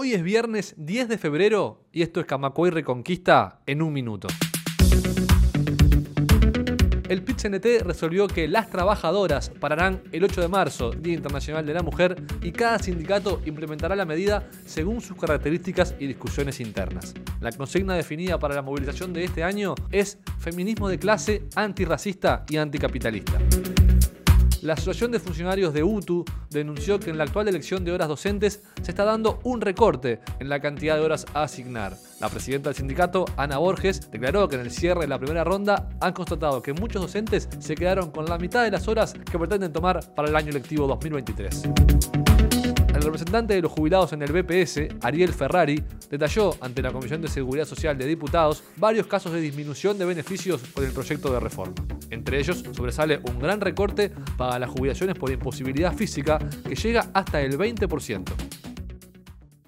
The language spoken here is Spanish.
Hoy es viernes 10 de febrero y esto es Camacuay Reconquista en un minuto. El pit resolvió que las trabajadoras pararán el 8 de marzo, Día Internacional de la Mujer, y cada sindicato implementará la medida según sus características y discusiones internas. La consigna definida para la movilización de este año es feminismo de clase, antirracista y anticapitalista. La Asociación de Funcionarios de UTU denunció que en la actual elección de horas docentes se está dando un recorte en la cantidad de horas a asignar. La presidenta del sindicato, Ana Borges, declaró que en el cierre de la primera ronda han constatado que muchos docentes se quedaron con la mitad de las horas que pretenden tomar para el año lectivo 2023. El representante de los jubilados en el BPS, Ariel Ferrari, detalló ante la Comisión de Seguridad Social de Diputados varios casos de disminución de beneficios con el proyecto de reforma. Entre ellos sobresale un gran recorte para las jubilaciones por imposibilidad física que llega hasta el 20%.